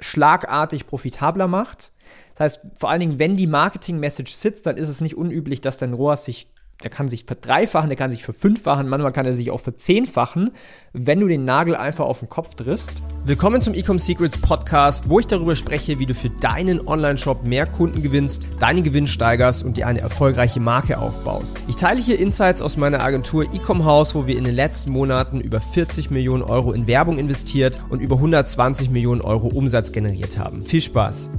schlagartig profitabler macht. Das heißt, vor allen Dingen, wenn die Marketing-Message sitzt, dann ist es nicht unüblich, dass dein ROAS sich der kann sich verdreifachen, der kann sich verfünffachen, manchmal kann er sich auch verzehnfachen, wenn du den Nagel einfach auf den Kopf triffst. Willkommen zum Ecom Secrets Podcast, wo ich darüber spreche, wie du für deinen Online-Shop mehr Kunden gewinnst, deinen Gewinn steigerst und dir eine erfolgreiche Marke aufbaust. Ich teile hier Insights aus meiner Agentur Ecom House, wo wir in den letzten Monaten über 40 Millionen Euro in Werbung investiert und über 120 Millionen Euro Umsatz generiert haben. Viel Spaß!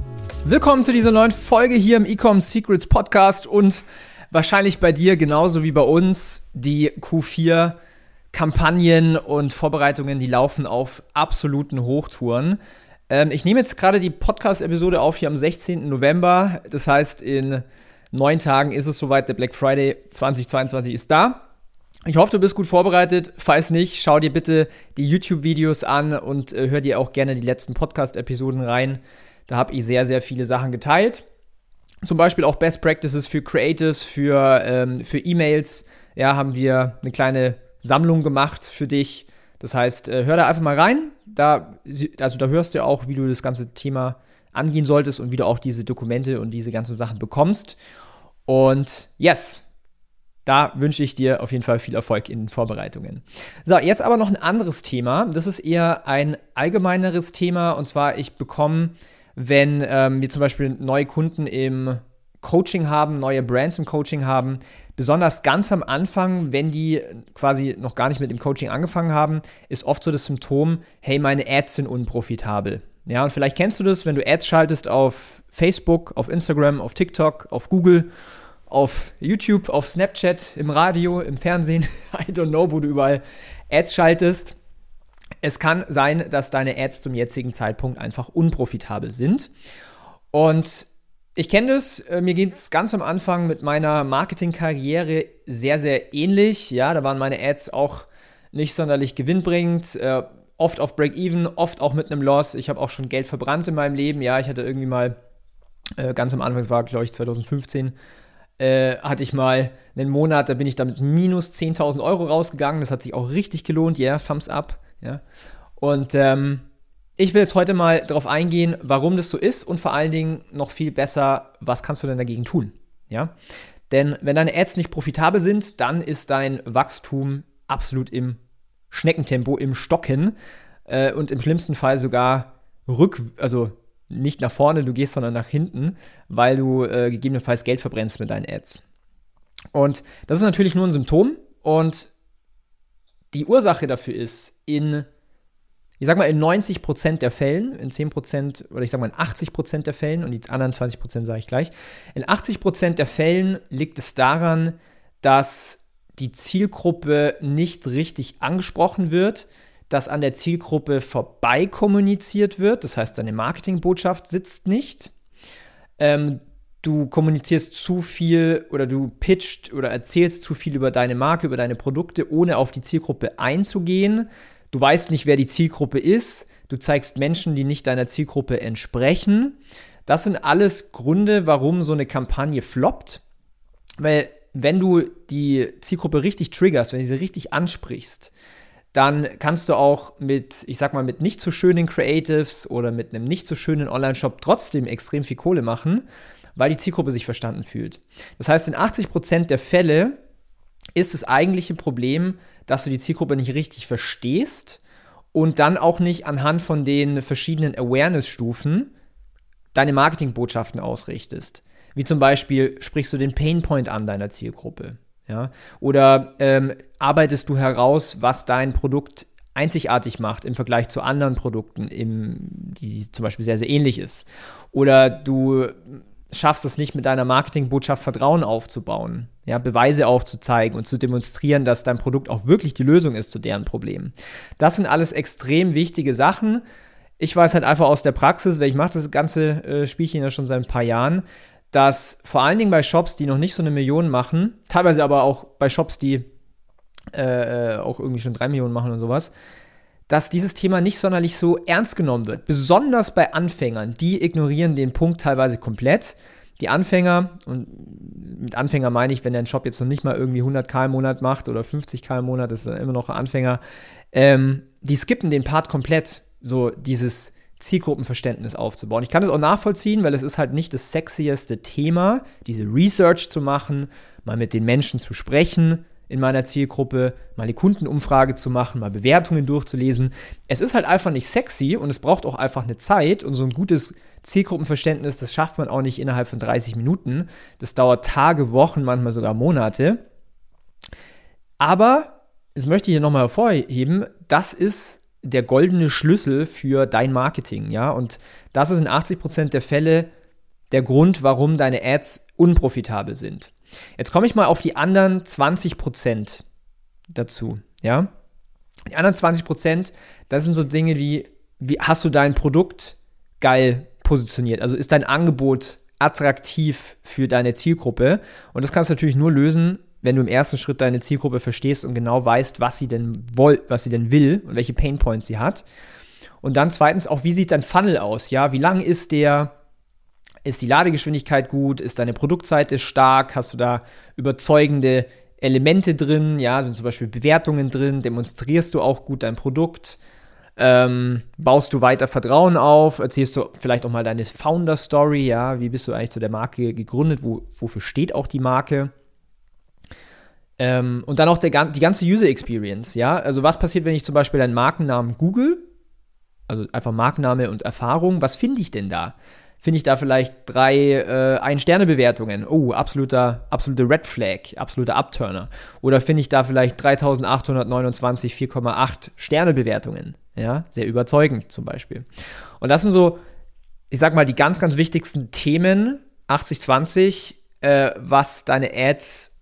Willkommen zu dieser neuen Folge hier im Ecom Secrets Podcast und wahrscheinlich bei dir genauso wie bei uns die Q4 Kampagnen und Vorbereitungen, die laufen auf absoluten Hochtouren. Ähm, ich nehme jetzt gerade die Podcast-Episode auf hier am 16. November. Das heißt, in neun Tagen ist es soweit. Der Black Friday 2022 ist da. Ich hoffe, du bist gut vorbereitet. Falls nicht, schau dir bitte die YouTube-Videos an und äh, hör dir auch gerne die letzten Podcast-Episoden rein. Da habe ich sehr, sehr viele Sachen geteilt. Zum Beispiel auch Best Practices für Creatives, für, ähm, für E-Mails. Ja, haben wir eine kleine Sammlung gemacht für dich. Das heißt, äh, hör da einfach mal rein. Da, also da hörst du auch, wie du das ganze Thema angehen solltest und wie du auch diese Dokumente und diese ganzen Sachen bekommst. Und yes, da wünsche ich dir auf jeden Fall viel Erfolg in den Vorbereitungen. So, jetzt aber noch ein anderes Thema. Das ist eher ein allgemeineres Thema. Und zwar, ich bekomme wenn ähm, wir zum Beispiel neue Kunden im Coaching haben, neue Brands im Coaching haben, besonders ganz am Anfang, wenn die quasi noch gar nicht mit dem Coaching angefangen haben, ist oft so das Symptom, hey, meine Ads sind unprofitabel. Ja, und vielleicht kennst du das, wenn du Ads schaltest auf Facebook, auf Instagram, auf TikTok, auf Google, auf YouTube, auf Snapchat, im Radio, im Fernsehen, I don't know, wo du überall Ads schaltest es kann sein, dass deine Ads zum jetzigen Zeitpunkt einfach unprofitabel sind. Und ich kenne das, äh, mir geht es ganz am Anfang mit meiner Marketingkarriere sehr, sehr ähnlich. Ja, da waren meine Ads auch nicht sonderlich gewinnbringend, äh, oft auf Break-Even, oft auch mit einem Loss. Ich habe auch schon Geld verbrannt in meinem Leben. Ja, ich hatte irgendwie mal äh, ganz am Anfang, es war glaube ich 2015, äh, hatte ich mal einen Monat, da bin ich damit minus 10.000 Euro rausgegangen. Das hat sich auch richtig gelohnt. Ja, yeah, Thumbs up. Ja? Und ähm, ich will jetzt heute mal darauf eingehen, warum das so ist und vor allen Dingen noch viel besser, was kannst du denn dagegen tun? Ja? Denn wenn deine Ads nicht profitabel sind, dann ist dein Wachstum absolut im Schneckentempo, im Stocken äh, und im schlimmsten Fall sogar rück, also nicht nach vorne, du gehst, sondern nach hinten, weil du äh, gegebenenfalls Geld verbrennst mit deinen Ads. Und das ist natürlich nur ein Symptom und die Ursache dafür ist, in, ich sag mal, in 90% der Fällen, in 10% oder ich sag mal in 80% der Fällen, und die anderen 20% sage ich gleich, in 80% der Fällen liegt es daran, dass die Zielgruppe nicht richtig angesprochen wird, dass an der Zielgruppe vorbei kommuniziert wird, das heißt, deine Marketingbotschaft sitzt nicht. Ähm, du kommunizierst zu viel oder du pitcht oder erzählst zu viel über deine Marke, über deine Produkte, ohne auf die Zielgruppe einzugehen. Du weißt nicht, wer die Zielgruppe ist. Du zeigst Menschen, die nicht deiner Zielgruppe entsprechen. Das sind alles Gründe, warum so eine Kampagne floppt. Weil wenn du die Zielgruppe richtig triggerst, wenn du sie richtig ansprichst, dann kannst du auch mit, ich sag mal, mit nicht so schönen Creatives oder mit einem nicht so schönen Online-Shop trotzdem extrem viel Kohle machen weil die Zielgruppe sich verstanden fühlt. Das heißt, in 80% der Fälle ist das eigentliche Problem, dass du die Zielgruppe nicht richtig verstehst und dann auch nicht anhand von den verschiedenen Awareness-Stufen deine Marketingbotschaften ausrichtest. Wie zum Beispiel sprichst du den Painpoint an deiner Zielgruppe. Ja? Oder ähm, arbeitest du heraus, was dein Produkt einzigartig macht im Vergleich zu anderen Produkten, im, die zum Beispiel sehr, sehr ähnlich ist. Oder du schaffst es nicht, mit deiner Marketingbotschaft Vertrauen aufzubauen, ja, Beweise aufzuzeigen und zu demonstrieren, dass dein Produkt auch wirklich die Lösung ist zu deren Problemen. Das sind alles extrem wichtige Sachen. Ich weiß halt einfach aus der Praxis, weil ich mache das ganze äh, Spielchen ja schon seit ein paar Jahren, dass vor allen Dingen bei Shops, die noch nicht so eine Million machen, teilweise aber auch bei Shops, die äh, äh auch irgendwie schon drei Millionen machen und sowas, dass dieses Thema nicht sonderlich so ernst genommen wird. Besonders bei Anfängern. Die ignorieren den Punkt teilweise komplett. Die Anfänger, und mit Anfänger meine ich, wenn der Shop jetzt noch nicht mal irgendwie 100k im Monat macht oder 50k im Monat, ist er immer noch ein Anfänger, ähm, die skippen den Part komplett. So dieses Zielgruppenverständnis aufzubauen. Ich kann das auch nachvollziehen, weil es ist halt nicht das sexieste Thema, diese Research zu machen, mal mit den Menschen zu sprechen in meiner Zielgruppe, mal die Kundenumfrage zu machen, mal Bewertungen durchzulesen. Es ist halt einfach nicht sexy und es braucht auch einfach eine Zeit und so ein gutes Zielgruppenverständnis, das schafft man auch nicht innerhalb von 30 Minuten. Das dauert Tage, Wochen, manchmal sogar Monate. Aber, das möchte ich hier nochmal hervorheben, das ist der goldene Schlüssel für dein Marketing, ja. Und das ist in 80% der Fälle der Grund, warum deine Ads unprofitabel sind. Jetzt komme ich mal auf die anderen 20% dazu, ja. Die anderen 20%, das sind so Dinge wie, wie hast du dein Produkt geil positioniert? Also ist dein Angebot attraktiv für deine Zielgruppe? Und das kannst du natürlich nur lösen, wenn du im ersten Schritt deine Zielgruppe verstehst und genau weißt, was sie denn woll, was sie denn will und welche Painpoints sie hat. Und dann zweitens auch, wie sieht dein Funnel aus? Ja, wie lang ist der? Ist die Ladegeschwindigkeit gut? Ist deine Produktseite stark? Hast du da überzeugende Elemente drin? Ja, sind zum Beispiel Bewertungen drin? Demonstrierst du auch gut dein Produkt? Ähm, baust du weiter Vertrauen auf? Erzählst du vielleicht auch mal deine Founder-Story? Ja, wie bist du eigentlich zu der Marke gegründet? Wo, wofür steht auch die Marke? Ähm, und dann auch der, die ganze User Experience, ja. Also was passiert, wenn ich zum Beispiel einen Markennamen google? Also einfach Markenname und Erfahrung. Was finde ich denn da? Finde ich da vielleicht drei äh, Ein-Sterne-Bewertungen? Oh, absoluter, absolute Red Flag, absoluter Upturner. Oder finde ich da vielleicht 3829 4,8 Sterne-Bewertungen? Ja, sehr überzeugend zum Beispiel. Und das sind so, ich sag mal, die ganz, ganz wichtigsten Themen, 80-20, äh, was deine Ads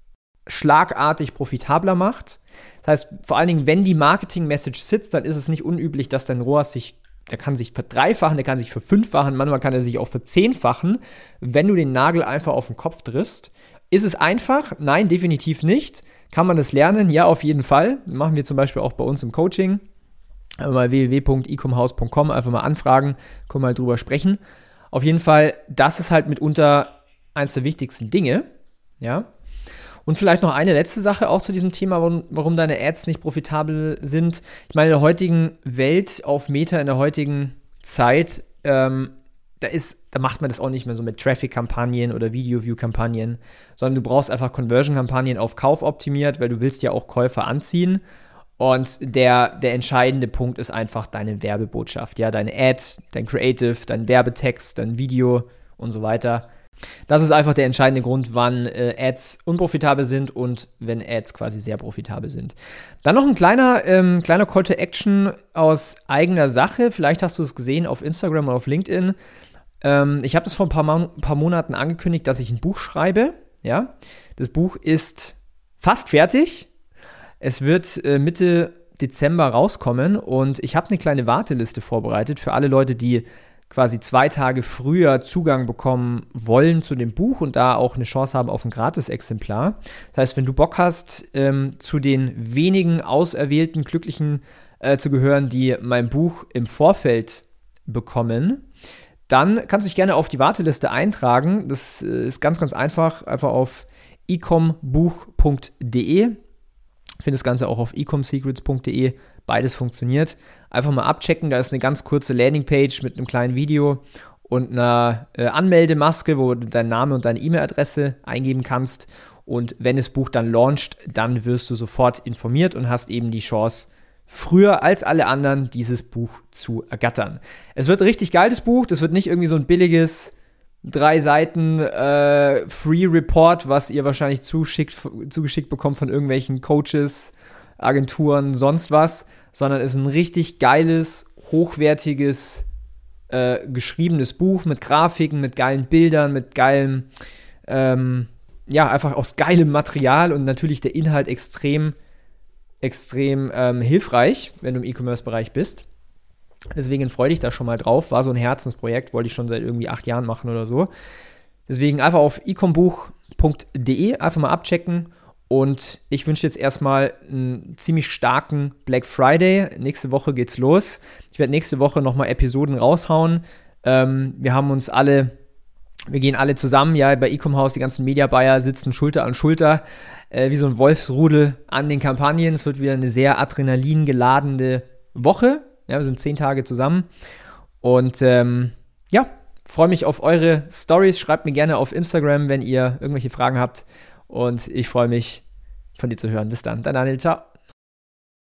schlagartig profitabler macht. Das heißt, vor allen Dingen, wenn die Marketing-Message sitzt, dann ist es nicht unüblich, dass dein ROAS sich, der kann sich verdreifachen, der kann sich verfünffachen, manchmal kann er sich auch verzehnfachen, wenn du den Nagel einfach auf den Kopf triffst. Ist es einfach? Nein, definitiv nicht. Kann man das lernen? Ja, auf jeden Fall. Machen wir zum Beispiel auch bei uns im Coaching. Mal www.ecomhouse.com einfach mal anfragen, können wir mal drüber sprechen. Auf jeden Fall, das ist halt mitunter eins der wichtigsten Dinge. Ja, und vielleicht noch eine letzte Sache auch zu diesem Thema, warum, warum deine Ads nicht profitabel sind. Ich meine, in der heutigen Welt, auf Meta, in der heutigen Zeit, ähm, da ist, da macht man das auch nicht mehr so mit Traffic-Kampagnen oder Video-View-Kampagnen, sondern du brauchst einfach Conversion-Kampagnen auf Kauf optimiert, weil du willst ja auch Käufer anziehen. Und der, der entscheidende Punkt ist einfach deine Werbebotschaft, ja, deine Ad, dein Creative, dein Werbetext, dein Video und so weiter. Das ist einfach der entscheidende Grund, wann äh, Ads unprofitabel sind und wenn Ads quasi sehr profitabel sind. Dann noch ein kleiner, ähm, kleiner Call to Action aus eigener Sache. Vielleicht hast du es gesehen auf Instagram oder auf LinkedIn. Ähm, ich habe das vor ein paar, Mon paar Monaten angekündigt, dass ich ein Buch schreibe. Ja, das Buch ist fast fertig. Es wird äh, Mitte Dezember rauskommen und ich habe eine kleine Warteliste vorbereitet für alle Leute, die quasi zwei Tage früher Zugang bekommen wollen zu dem Buch und da auch eine Chance haben auf ein Gratis-Exemplar. Das heißt, wenn du Bock hast, ähm, zu den wenigen auserwählten Glücklichen äh, zu gehören, die mein Buch im Vorfeld bekommen, dann kannst du dich gerne auf die Warteliste eintragen. Das äh, ist ganz, ganz einfach. Einfach auf ecombuch.de. Finde das Ganze auch auf ecomsecrets.de Beides funktioniert. Einfach mal abchecken, da ist eine ganz kurze Landingpage mit einem kleinen Video und einer äh, Anmeldemaske, wo du deinen Namen und deine E-Mail-Adresse eingeben kannst. Und wenn das Buch dann launcht, dann wirst du sofort informiert und hast eben die Chance, früher als alle anderen dieses Buch zu ergattern. Es wird ein richtig geiles Buch, das wird nicht irgendwie so ein billiges drei Seiten äh, Free Report, was ihr wahrscheinlich zugeschickt bekommt von irgendwelchen Coaches, Agenturen, sonst was, sondern es ist ein richtig geiles, hochwertiges, äh, geschriebenes Buch mit Grafiken, mit geilen Bildern, mit geilem, ähm, ja, einfach aus geilem Material und natürlich der Inhalt extrem, extrem ähm, hilfreich, wenn du im E-Commerce-Bereich bist. Deswegen freue dich da schon mal drauf. War so ein Herzensprojekt, wollte ich schon seit irgendwie acht Jahren machen oder so. Deswegen einfach auf ecombuch.de einfach mal abchecken und ich wünsche jetzt erstmal einen ziemlich starken Black Friday. Nächste Woche geht's los. Ich werde nächste Woche nochmal Episoden raushauen. Ähm, wir haben uns alle, wir gehen alle zusammen, ja, bei Ecom House, die ganzen Media Buyer sitzen Schulter an Schulter, äh, wie so ein Wolfsrudel an den Kampagnen. Es wird wieder eine sehr adrenalingeladene Woche. Ja, wir sind zehn Tage zusammen. Und ähm, ja, freue mich auf eure Stories. Schreibt mir gerne auf Instagram, wenn ihr irgendwelche Fragen habt. Und ich freue mich, von dir zu hören. Bis dann. Dein Daniel. Ciao.